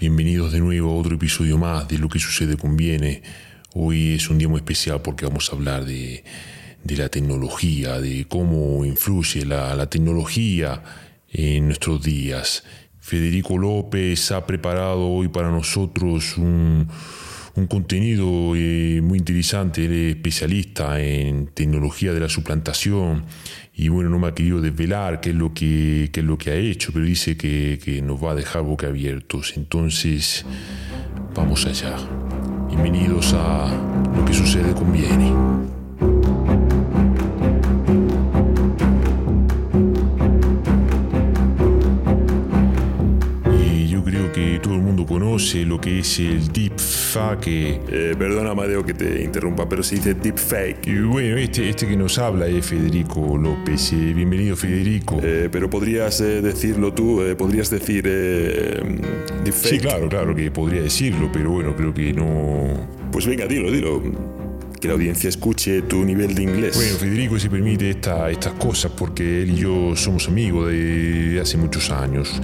Bienvenidos de nuevo a otro episodio más de Lo que sucede conviene. Hoy es un día muy especial porque vamos a hablar de, la tecnología, de cómo influye la, tecnología en nuestros días. Federico López ha preparado hoy para nosotros un, contenido eh, muy interesante. Es especialista en tecnología de la suplantación y bueno, no me ha querido desvelar qué es lo que, es lo que ha hecho, pero dice que, que nos va a dejar boca abiertos. Entonces, vamos allá. Bienvenidos a Lo que sucede con Viene. Conoce lo que es el deepfake. Eh, perdona, Amadeo, que te interrumpa, pero se dice deepfake. Y bueno, este, este que nos habla es Federico López. Eh, bienvenido, Federico. Eh, pero podrías eh, decirlo tú, podrías decir deepfake. Sí, claro, claro que podría decirlo, pero bueno, creo que no. Pues venga, dilo, dilo que la audiencia escuche tu nivel de inglés. Bueno, Federico se permite esta, estas cosas porque él y yo somos amigos de hace muchos años.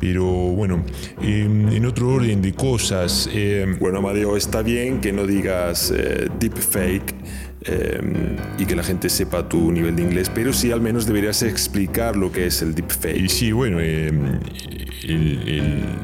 Pero bueno, em, en otro orden de cosas... Em, bueno, Amadeo, está bien que no digas eh, deepfake Em, y que la gente sepa tu nivel de inglés, pero sí al menos deberías explicar lo que es el deepfake. Sí, bueno, em,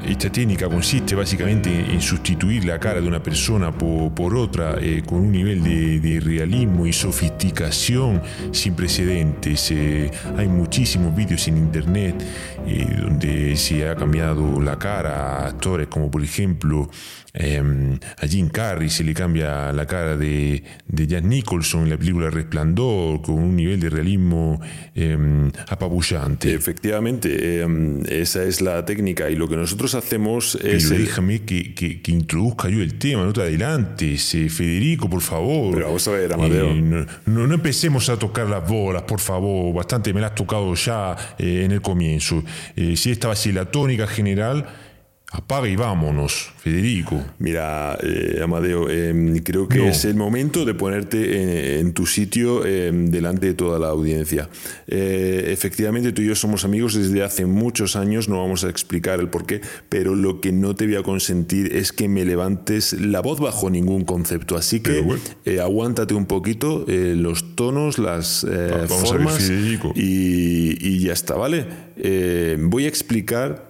esta técnica consiste básicamente en sustituir la cara de una persona por, otra eh, con un nivel de, realismo y sofisticación sin precedentes. Eh, hay muchísimos vídeos en internet eh, donde se ha cambiado la cara a actores como por ejemplo em, a Jim Carrey se le cambia la cara de, de Jack Nicholson en la película Resplandor con un nivel de realismo em, apabullante. Efectivamente, em, esa es la técnica y lo que nosotros hacemos es... Pero déjame que, que, introduzca yo el tema, no te adelantes, eh, Federico, por favor. Pero vamos a ver, Amadeo. Eh, no, no, empecemos a tocar las bolas, por favor, bastante me las has tocado ya eh, en el comienzo. si esta va a ser la tónica general Apaga y vámonos, Federico. Mira, eh, Amadeo, em, creo que es el momento de ponerte en, tu sitio em, delante de toda la audiencia. Eh, efectivamente, tú y yo somos amigos desde hace muchos años, no vamos a explicar el por qué, pero lo que no te voy a consentir es que me levantes la voz bajo ningún concepto. Así que eh, aguántate un poquito los tonos, las formas y, y, ya está, ¿vale? voy a explicar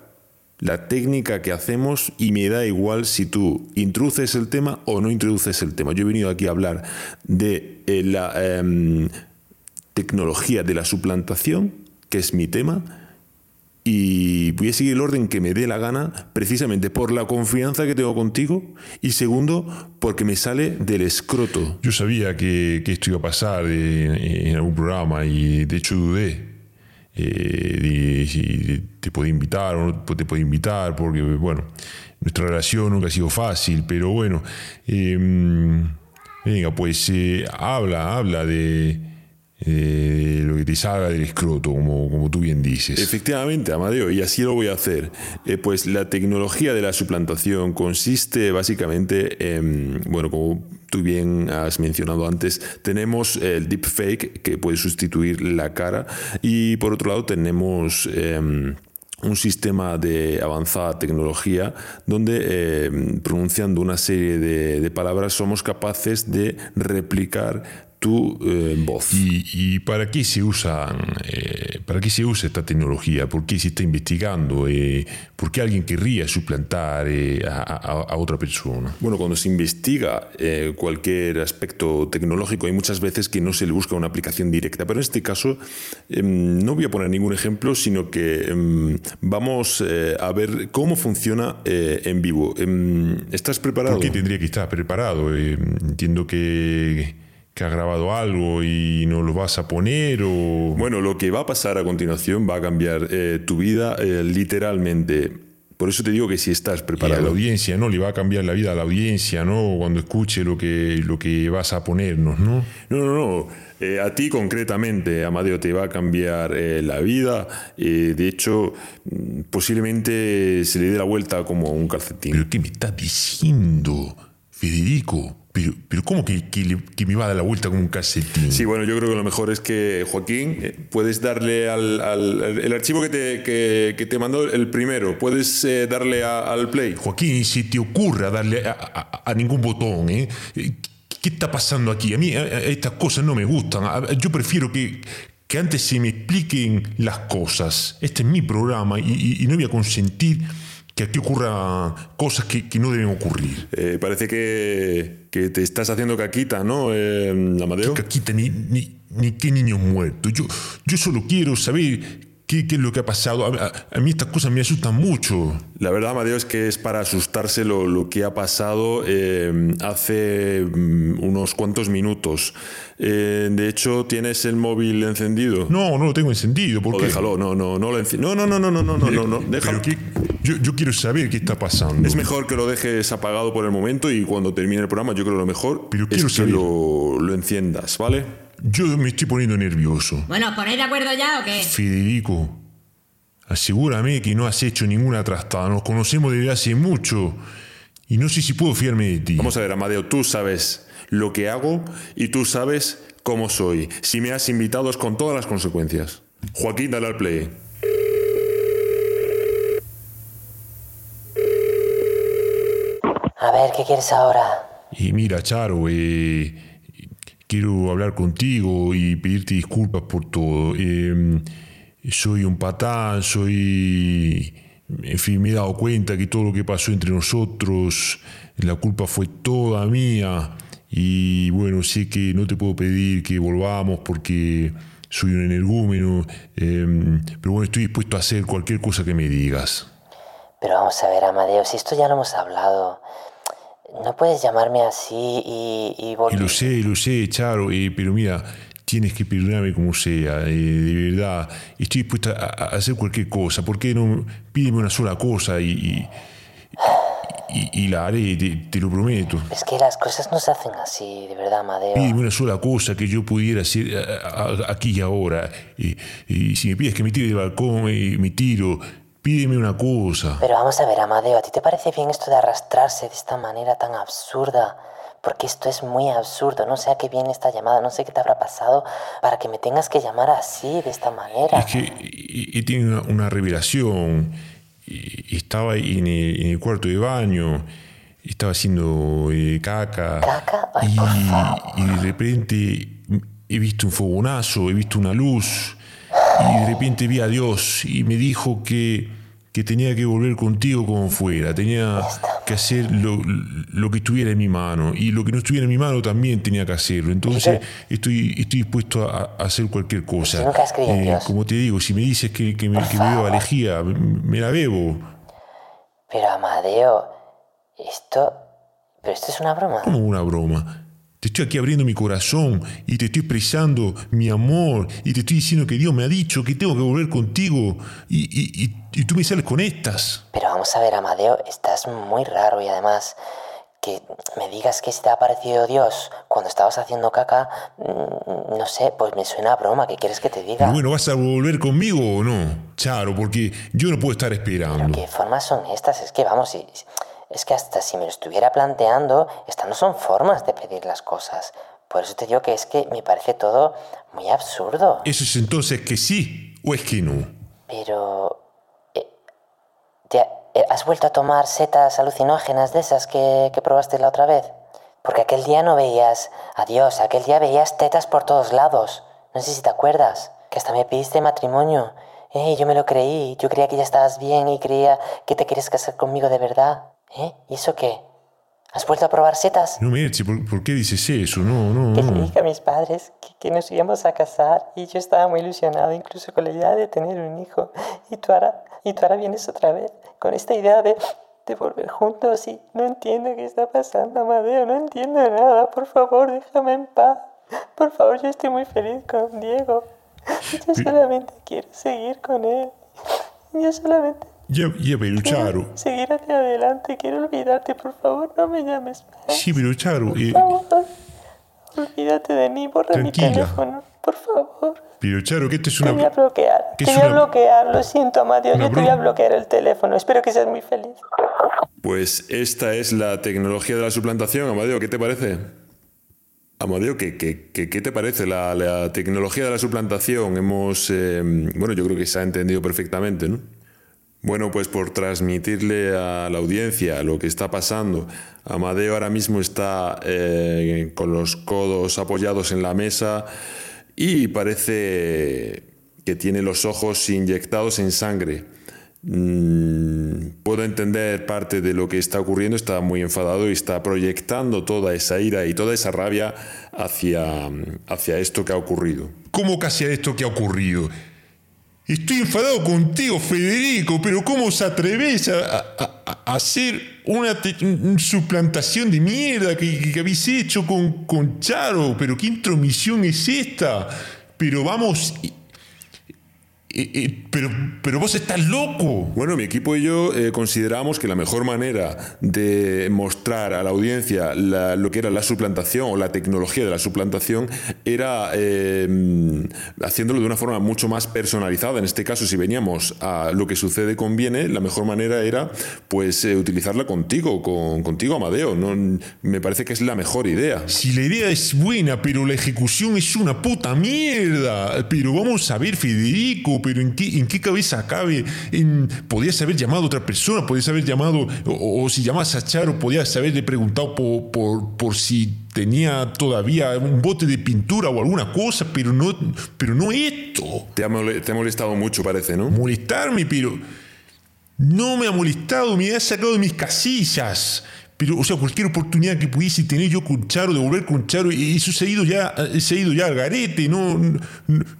la técnica que hacemos y me da igual si tú introduces el tema o no introduces el tema. Yo he venido aquí a hablar de eh, la em, tecnología de la suplantación, que es mi tema, y voy a seguir el orden que me dé la gana, precisamente por la confianza que tengo contigo y segundo, porque me sale del escroto. Yo sabía que, esto iba a pasar en algún programa y de hecho dudé eh, si te puede invitar o no te puede invitar, porque bueno, nuestra relación nunca ha sido fácil, pero bueno, em, venga, pues eh, habla, habla de, lo que te salga del escroto, como, como tú bien dices. Efectivamente, Amadeo, y así lo voy a hacer. Eh, pues la tecnología de la suplantación consiste básicamente en, bueno, como tú bien has mencionado antes, tenemos el deepfake que puede sustituir la cara y por otro lado tenemos... Em, un sistema de avanzada tecnología donde em, pronunciando una serie de, palabras somos capaces de replicar tu eh, voz. ¿Y, para qué se usa, eh, para qué se usa esta tecnología? ¿Por qué se está investigando? Eh, ¿Por qué alguien querría suplantar a, otra persona? Bueno, cuando se investiga cualquier aspecto tecnológico hay muchas veces que no se le busca una aplicación directa, pero en este caso em, no voy a poner ningún ejemplo, sino que em, vamos a ver cómo funciona en vivo. Em, ¿Estás preparado? ¿Por qué tendría que estar preparado? entiendo que que ha grabado algo y no lo vas a poner o... Bueno, lo que va a pasar a continuación va a cambiar eh, tu vida eh, literalmente. Por eso te digo que si estás preparado. a la audiencia, ¿no? Le va a cambiar la vida a la audiencia, ¿no? Cuando escuche lo que, lo que vas a ponernos, ¿no? No, no, no. Eh, a ti concretamente, Amadeo, te va a cambiar eh, la vida. Eh, de hecho, mm, posiblemente se le dé la vuelta como un calcetín. ¿Pero qué me estás diciendo, Federico? Pero, pero ¿cómo que, que, me va a dar la vuelta con un calcetín? Sí, bueno, yo creo que lo mejor es que, Joaquín, eh, puedes darle al, el archivo que te, que, te mandó el primero, puedes eh, darle al play. Joaquín, si te ocurra darle a, ningún botón, ¿eh? ¿Qué está pasando aquí? A mí estas cosas no me gustan. Yo prefiero que, que antes se me expliquen las cosas. Este es mi programa y, y no voy a consentir que aquí ocurran cosas que, no deben ocurrir. Eh, parece que, te estás haciendo caquita, ¿no, eh, Amadeo? caquita ni, ni, ni qué niño muerto. Yo, yo solo quiero saber ¿Qué, es lo que ha pasado? A, mí estas cosas me asustan mucho. La verdad, Amadeo, es que es para asustarse lo, lo que ha pasado eh, hace mm, unos cuantos minutos. Eh, de hecho, ¿tienes el móvil encendido? No, no lo tengo encendido. ¿por déjalo, no, no, no lo No, no, no, no, no, no, no, no, déjalo. yo, yo, quiero saber qué está pasando. Es mejor que lo dejes apagado por el momento y cuando termine el programa, yo creo que lo mejor pero es que lo, lo enciendas, ¿vale? Yo me estoy poniendo nervioso. Bueno, ¿os ponéis de acuerdo ya o qué? Federico, asegúrame que no has hecho ninguna trastada. Nos conocemos desde hace mucho. Y no sé si puedo fiarme de ti. Vamos a ver, Amadeo, tú sabes lo que hago y tú sabes cómo soy. Si me has invitado es con todas las consecuencias. Joaquín, dale al play. A ver, ¿qué quieres ahora? Y mira, Charo, eh, quiero hablar contigo y pedirte disculpas por todo. Em, soy un patán, soy... En fin, me he dado cuenta que todo lo que pasó entre nosotros, la culpa fue toda mía. Y bueno, sé que no te puedo pedir que volvamos porque soy un energúmeno, em, pero bueno, estoy dispuesto a hacer cualquier cosa que me digas. Pero vamos a ver, Amadeo, si esto ya lo hemos hablado. No puedes llamarme así y, y volver. Lo sé, lo sé, Charo, eh, pero mira, tienes que perdonarme como sea, eh, de verdad. Estoy dispuesta a, hacer cualquier cosa. ¿Por qué no pídeme una sola cosa y, y, la haré, te, lo prometo? Es que las cosas no se hacen así, de verdad, Amadeo. Pídeme una sola cosa que yo pudiera hacer aquí y ahora. Y, si me pides que me tire del balcón, y me tiro Pídeme una cosa. Pero vamos a ver, Amadeo, ¿a ti te parece bien esto de arrastrarse de esta manera tan absurda? Porque esto es muy absurdo. No sé a qué viene esta llamada, no sé qué te habrá pasado para que me tengas que llamar así, de esta manera. Es que he tenido una, revelación. Estaba en el, en el, cuarto de baño, estaba haciendo eh, caca. ¿Caca? y, y de repente he visto un fogonazo, he visto una luz y de repente vi a Dios y me dijo que, que tenía que volver contigo como fuera, tenía que hacer lo, lo, que estuviera en mi mano y lo que no estuviera en mi mano también tenía que hacerlo. Entonces estoy, estoy dispuesto a, hacer cualquier cosa. Eh, como te digo, si me dices que, que me, que me bebo alejía, me la bebo. Pero Amadeo, esto... Pero esto es una broma. ¿Cómo una broma? Te estoy aquí abriendo mi corazón y te estoy expresando mi amor y te estoy diciendo que Dios me ha dicho que tengo que volver contigo y, tú me sales con estas. Pero vamos a ver, Amadeo, estás muy raro y además que me digas que se te ha parecido Dios cuando estabas haciendo caca, mm, no sé, pues me suena a broma, ¿qué quieres que te diga? bueno, ¿vas a volver conmigo o no? Charo, porque yo no puedo estar esperando. ¿Qué formas son estas? Es que vamos, es que hasta si me lo estuviera planteando, estas no son formas de pedir las cosas. Por eso te digo que es que me parece todo muy absurdo. ¿Eso es entonces que sí o es que no? Pero... Eh, eh, ¿Has vuelto a tomar setas alucinógenas de esas que, que probaste la otra vez? Porque aquel día no veías adiós, aquel día veías tetas por todos lados. No sé si te acuerdas, que hasta me pediste matrimonio. Eh, yo me lo creí, yo creía que ya estabas bien y creía que te querías casar conmigo de verdad. ¿Eh? ¿Y eso qué? ¿Has vuelto a probar setas? No, Merche, ¿por, qué dices eso? No, no. Que le dije a mis padres que, nos íbamos a casar y yo estaba muy ilusionado incluso con la idea de tener un hijo. Y tú ahora, y tú ahora vienes otra vez con esta idea de, de volver juntos y no entiendo qué está pasando, Amadeo, no entiendo nada. Por favor, déjame en paz. Por favor, yo estoy muy feliz con Diego. Yo solamente quiero seguir con él. Yo solamente Ya, ya, pero Charo. Seguir hacia adelante, quiero olvidarte, por favor, no me llames. Sí, pero Charo. Por Eh, favor, olvídate de mí, borra Tranquila. mi teléfono, por favor. pero Charo, que esto es Te voy a una. bloquear, ¿Qué te es voy a una- bloquear, lo siento, Amadeo, una yo te voy a bloquear el teléfono, espero que seas muy feliz. Pues esta es la tecnología de la suplantación, Amadeo, ¿qué te parece? Amadeo, ¿qué, qué, qué, qué te parece la, la tecnología de la suplantación? Hemos, eh, bueno, yo creo que se ha entendido perfectamente, ¿no? Bueno, pues por transmitirle a la audiencia lo que está pasando, Amadeo ahora mismo está eh, con los codos apoyados en la mesa y parece que tiene los ojos inyectados en sangre. Mm, puedo entender parte de lo que está ocurriendo, está muy enfadado y está proyectando toda esa ira y toda esa rabia hacia, hacia esto que ha ocurrido. ¿Cómo casi a esto que ha ocurrido? Estoy enfadado contigo, Federico, pero ¿cómo os atrevéis a, a- a- hacer una suplantación de mierda que, que habéis hecho con, con Charo? ¿Pero qué intromisión es esta? Pero vamos... eh, eh, eh, pero, pero vos estás loco. Bueno, mi equipo y yo eh, consideramos que la mejor manera de mostrar a la audiencia la- lo que era la suplantación o la tecnología de la suplantación era eh, haciéndolo de una forma mucho más personalizada. En este caso, si veníamos a lo que sucede conviene, la mejor manera era pues eh, utilizarla contigo, con, contigo, Amadeo. No, me parece que es la mejor idea. Si la idea es buena, pero la ejecución es una puta mierda. Pero vamos a ver, Federico, pero ¿en qué, en qué cabeza cabe? En, podías haber llamado a otra persona, podías haber llamado, o, o si llamas a Charo, podías haberle preguntado por, por, por si tenía todavía un bote de pintura o alguna cosa, pero no, pero no esto. Te ha, te ha molestado mucho, parece, ¿no? Molestarme, pero no me ha molestado, me ha sacado de mis casillas. Pero, o sea, cualquier oportunidad que pudiese tener yo con Charo, de volver con Charo, y eso se ha ido ya, se ha ido ya al garete, no, no,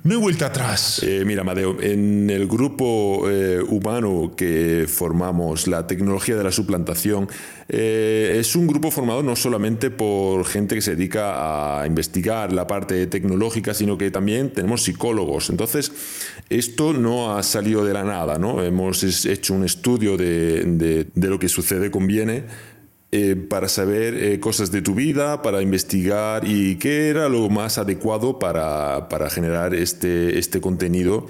no hay vuelta atrás. Eh, mira, Amadeo, en el grupo eh, humano que formamos, la tecnología de la suplantación, eh, es un grupo formado no solamente por gente que se dedica a investigar la parte tecnológica, sino que también tenemos psicólogos. Entonces, esto no ha salido de la nada, ¿no? Hemos hecho un estudio de, de- de lo que sucede conviene eh, para saber eh, cosas de tu vida, para investigar y qué era lo más adecuado para, para generar este, este contenido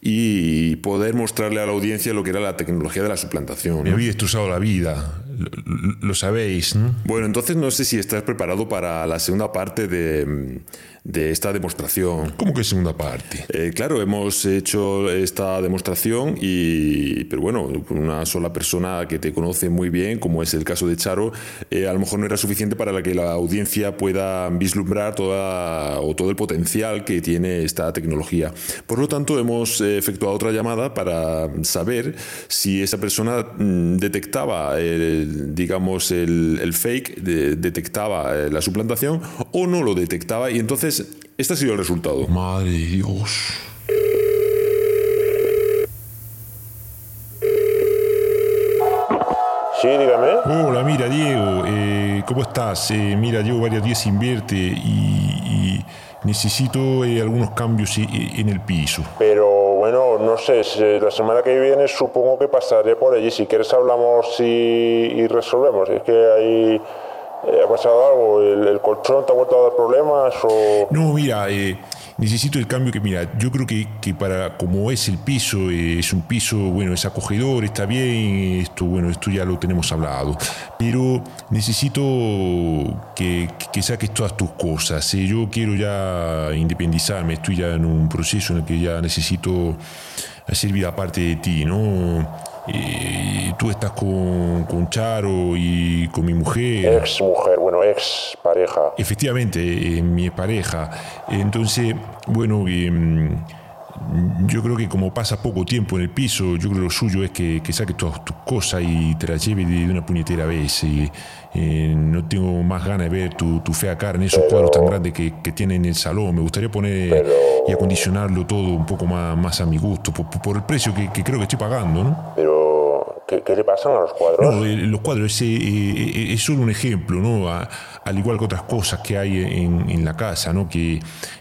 y poder mostrarle a la audiencia lo que era la tecnología de la suplantación. Me ¿no? había destrozado la vida, lo, lo- lo sabéis, ¿no? Bueno, entonces no sé si estás preparado para la segunda parte de, de esta demostración. ¿Cómo que segunda parte? Eh, claro, hemos hecho esta demostración y, pero bueno, una sola persona que te conoce muy bien, como es el caso de Charo, eh, a lo mejor no era suficiente para que la audiencia pueda vislumbrar toda o todo el potencial que tiene esta tecnología. Por lo tanto, hemos eh, efectuado otra llamada para saber si esa persona mm, detectaba, el, digamos, el, el fake, de- detectaba eh, la suplantación o no lo detectaba y entonces este ha sido el resultado. Madre de Dios. Sí, dígame. Hola, mira, Diego, eh, ¿cómo estás? Eh, mira, llevo varios días sin verte y, y necesito eh, algunos cambios i- en el piso. Pero bueno, no sé, la semana que viene supongo que pasaré por allí. Si quieres hablamos y, y resolvemos. Es que ahí eh, ha pasado algo. ¿El, el colchón te ha vuelto a dar problemas o...? No, mira, eh, necesito el cambio que, mira, yo creo que, que para como es el piso, eh, es un piso, bueno, es acogedor, está bien, esto, bueno, esto ya lo tenemos hablado, pero necesito que, que saques todas tus cosas. eh, Yo quiero ya independizarme, estoy ya en un proceso en el que ya necesito hacer vida aparte de ti, ¿no? Eh, tú estás con, con Charo y con mi mujer. Ex mujer, bueno, ex pareja. Efectivamente, eh, mi pareja. Entonces, bueno, eh, yo creo que como pasa poco tiempo en el piso, yo creo que lo suyo es que, que saques todas tus cosas y te las lleves de, de una puñetera vez. eh, eh, no tengo más ganas de ver tu, tu fea cara en esos cuadros tan grandes que, que tiene en el salón. Me gustaría poner y acondicionarlo todo un poco más, más a mi gusto, por, por el precio que, que creo que estoy pagando, ¿no? Pero, ¿Qué, le pasan a los cuadros? No, los cuadros es, solo un ejemplo, ¿no? Al igual que otras cosas que hay en, la casa, ¿no? Que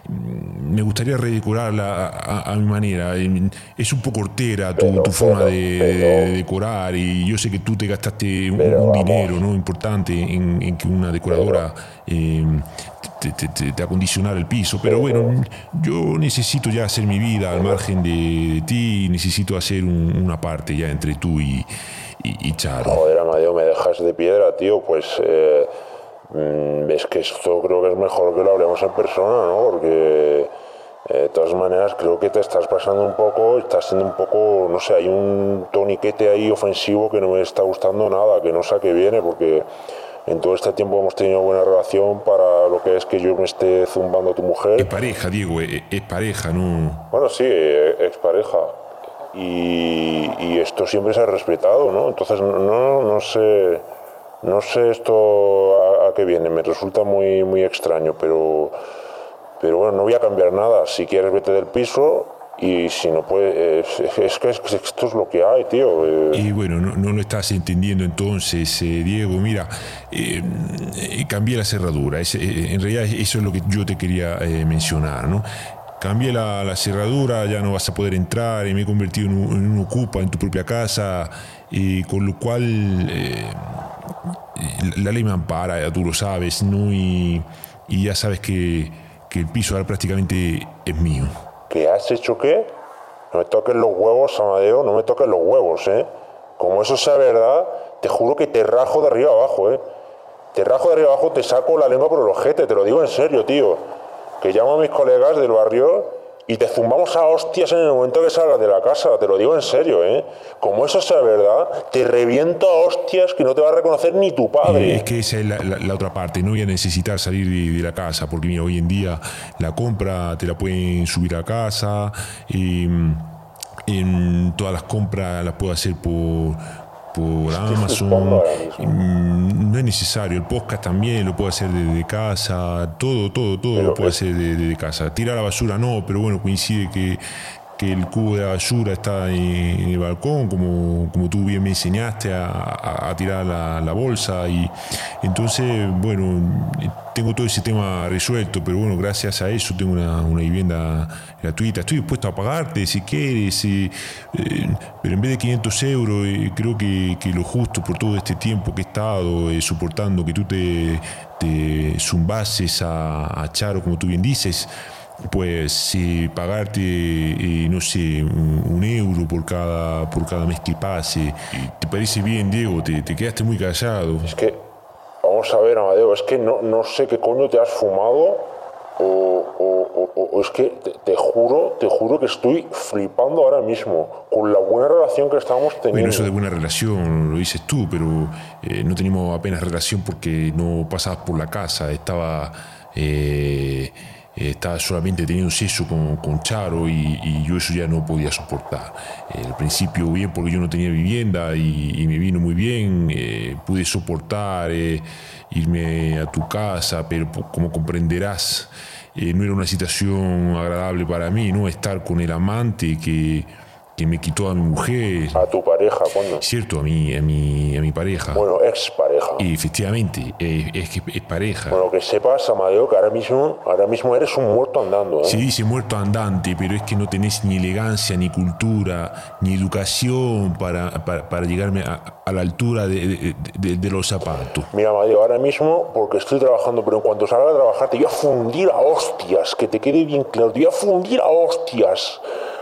mm, me gustaría redecorarla a, mi manera. Es un poco hortera tu, forma de, decorar y yo sé que tú te gastaste un, dinero, ¿no? Importante en, que una decoradora eh, te, acondicionara el piso. Pero bueno, yo necesito ya hacer mi vida al margen de, ti, necesito hacer una parte ya entre tú y, y, Charo. Joder, Amadeo, me dejas de piedra, tío, pues... Eh, mm, es que esto creo que es mejor que lo hablemos en persona, ¿no? Porque eh, de todas maneras creo que te estás pasando un poco, estás siendo un poco, no sé, hay un toniquete ahí ofensivo que no me está gustando nada, que no sé a qué viene, porque en todo este tiempo hemos tenido buena relación para lo que es que yo me esté zumbando a tu mujer. Es pareja, Diego, es, pareja, ¿no? Bueno, sí, es pareja. Y, esto siempre se ha respetado, ¿no? Entonces, no, no sé, no sé esto a, qué viene, me resulta muy, muy extraño, pero, pero bueno, no voy a cambiar nada. Si quieres, vete del piso y si no puede, es, que esto es lo que hay, tío. Eh. Y bueno, no, lo estás entendiendo entonces, eh, Diego. Mira, eh, cambié la cerradura. en realidad eso es lo que yo te quería mencionar, ¿no? Cambié la, cerradura, ya no vas a poder entrar y me he convertido en un, ocupa en tu propia casa, y con lo cual la ley me ampara, tú lo sabes, ¿no? Y, ya sabes que, el piso ahora prácticamente es mío. ¿Qué has hecho qué? No me toques los huevos, Amadeo, no me toques los huevos, ¿eh? Como eso sea verdad, te juro que te rajo de arriba abajo, ¿eh? Te rajo de arriba abajo, te saco la lengua por el ojete, te lo digo en serio, tío. Que llamo a mis colegas del barrio y te zumbamos a hostias en el momento que salgas de la casa, te lo digo en serio, ¿eh? Como eso sea verdad, te reviento a hostias que no te va a reconocer ni tu padre. es que esa es la, otra parte, no voy a necesitar salir de, la casa, porque mira, hoy en día la compra te la pueden subir a casa, y, mm, en todas las compras las puedo hacer por por Amazon. Mm, no es necesario. El podcast también lo puedo hacer desde casa. Todo, todo, todo lo puedo hacer desde casa. Tirar la basura no, pero bueno, coincide que que el cubo de basura está en, el balcón, como, como tú bien me enseñaste a, tirar la, bolsa. Y entonces, bueno, tengo todo ese tema resuelto, pero bueno, gracias a eso tengo una, vivienda gratuita. Estoy dispuesto a pagarte si quieres, eh, pero en vez de 500 euros, eh, creo que, lo justo por todo este tiempo que he estado eh, soportando que tú te, te zumbases a, a Charo, como tú bien dices, pues si pagarte, eh, no sé, un, euro por cada, por cada mes que pase, ¿te parece bien, Diego? Te, te, quedaste muy callado. Es que, vamos a ver, Amadeo, es que no, no sé qué coño te has fumado o, es que te, juro, te juro que estoy flipando ahora mismo con la buena relación que estábamos teniendo. Bueno, eso de buena relación lo dices tú, pero eh, no teníamos apenas relación porque no pasabas por la casa, estaba... Eh, eh, estaba solamente teniendo sexo con, con Charo y, yo eso ya no podía soportar. Eh, al principio bien porque yo no tenía vivienda y, me vino muy bien, eh, pude soportar irme a tu casa, pero como comprenderás, no era una situación agradable para mí, ¿no? Estar con el amante que que me quitó a mi mujer. A tu pareja, ¿cuándo? Cierto, a mi, a mi, a mi pareja. Bueno, ex pareja. Y efectivamente, es que es, pareja. Bueno, que sepas, Amadeo, que ahora mismo, ahora mismo eres un muerto andando. ¿eh? Se dice muerto andante, pero es que no tenés ni elegancia, ni cultura, ni educación para, para, llegarme a, la altura de, de, los zapatos. Mira, Amadeo, ahora mismo, porque estoy trabajando, pero en cuanto salga a trabajar, te voy a fundir a hostias, que te quede bien claro, te voy a fundir a hostias.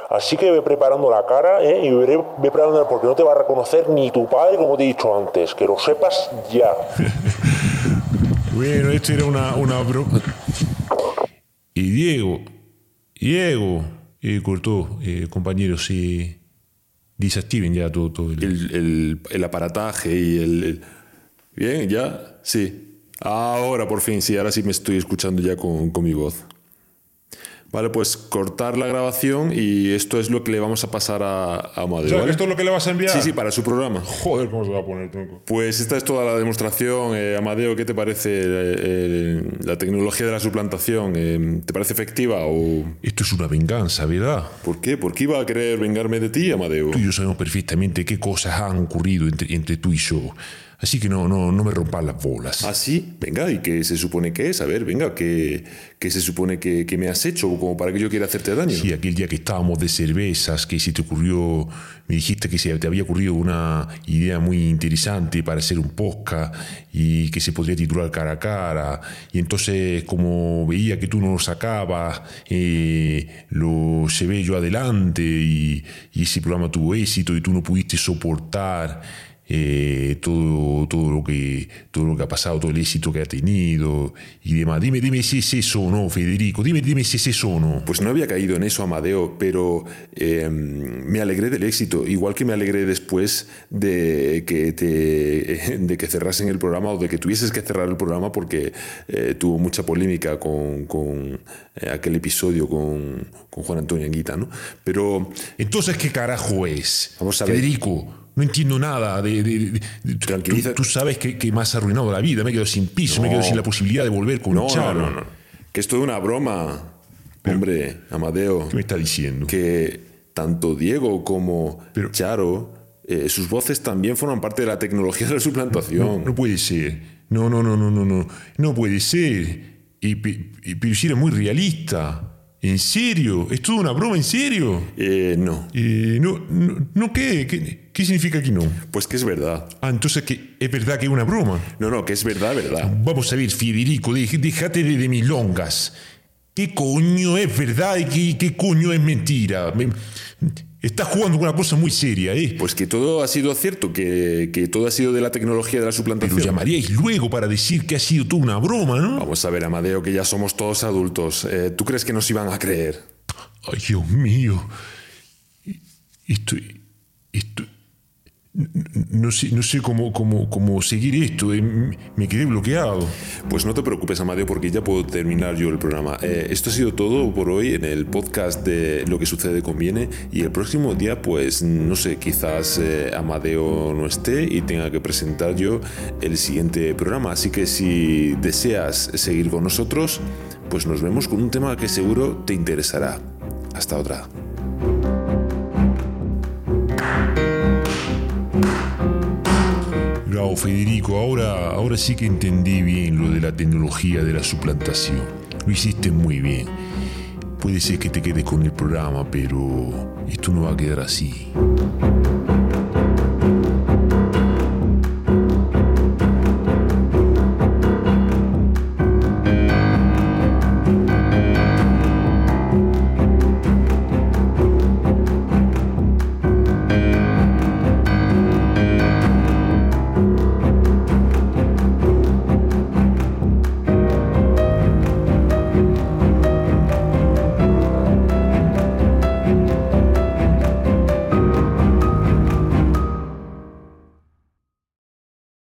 Así que ve preparando la cara ¿eh? y ve, preparando porque no te va a reconocer ni tu padre, como te he dicho antes, que lo sepas ya. bueno, esto era una, una broma. Y Diego, Diego, eh, cortó, eh, compañeros, y desactiven ya todo, todo el... El, aparataje y el, Bien, ya, sí. Ahora por fin, sí, ahora sí me estoy escuchando ya con, con mi voz. Vale, pues cortar la grabación y esto es lo que le vamos a pasar a, a Amadeo. ¿Esto es lo que le vas a enviar? Sí, sí, para su programa. Joder, ¿cómo se va a poner, tronco? Pues esta es toda la demostración. Eh, Amadeo, ¿qué te parece eh, la tecnología de la suplantación? Eh, ¿Te parece efectiva o...? Esto es una venganza, ¿verdad? ¿Por qué? ¿Por qué iba a querer vengarme de ti, Amadeo? Tú y yo sabemos perfectamente qué cosas han ocurrido entre, entre tú y yo. Así que no, no, no me rompan las bolas. ¿Ah, sí? Venga, ¿y qué se supone que es? A ver, venga, ¿qué, qué se supone que, que, me has hecho como para que yo quiera hacerte daño? Sí, aquel día que estábamos de cervezas, que se te ocurrió, me dijiste que se te había ocurrido una idea muy interesante para hacer un podcast y que se podría titular cara a cara. Y entonces, como veía que tú no lo sacabas, eh, lo ve yo adelante y, y ese programa tuvo éxito y tú no pudiste soportar eh, todo, todo, lo que, todo lo que ha pasado, todo el éxito que ha tenido y demás. Dime, dime si es eso o no, Federico, dime, dime si es eso o no. Pues no había caído en eso, Amadeo, pero eh, me alegré del éxito, igual que me alegré después de que, te, de que cerrasen el programa o de que tuvieses que cerrar el programa porque eh, tuvo mucha polémica con, con eh, aquel episodio con, con, Juan Antonio Anguita, ¿no? Pero... Entonces, ¿qué carajo es? Vamos a ver. Federico no entiendo nada. De, de, de tú, tú, sabes que, que, me has arruinado la vida, me quedo sin piso, no. me quedo sin la posibilidad de volver con no, Charo. No, no, no. Que esto es una broma. Pero, Hombre, Amadeo. ¿Qué me está diciendo? Que tanto Diego como Pero, Charo, eh, sus voces también forman parte de la tecnología de la suplantación. No, no puede ser. No, no, no, no, no, no. No puede ser. Y, y, pero si era muy realista. ¿En serio? ¿Es toda una broma? ¿En serio? Eh, no. Eh, no, no, no ¿qué? ¿qué? ¿Qué significa que no? Pues que es verdad. Ah, entonces que es verdad que es una broma. No, no, que es verdad, verdad. Vamos a ver, Federico, déjate de, de milongas. ¿Qué coño es verdad y qué, qué coño es mentira? Me, Estás jugando con una cosa muy seria, ¿eh? Pues que todo ha sido cierto, que, que, todo ha sido de la tecnología de la suplantación. Pero llamaríais luego para decir que ha sido toda una broma, ¿no? Vamos a ver, Amadeo, que ya somos todos adultos. Eh, ¿Tú crees que nos iban a creer? Ay, Dios mío. Estoy. Estoy. No sé, no sé cómo, cómo, cómo seguir esto, me quedé bloqueado. Pues no te preocupes, Amadeo, porque ya puedo terminar yo el programa. Eh, esto ha sido todo por hoy en el podcast de Lo que sucede conviene y el próximo día, pues no sé, quizás eh, Amadeo no esté y tenga que presentar yo el siguiente programa. Así que si deseas seguir con nosotros, pues nos vemos con un tema que seguro te interesará. Hasta otra. Bravo, Federico, ahora, ahora sí que entendí bien lo de la tecnología de la suplantación. Lo hiciste muy bien. Puede ser que te quedes con el programa, pero esto no va a quedar así.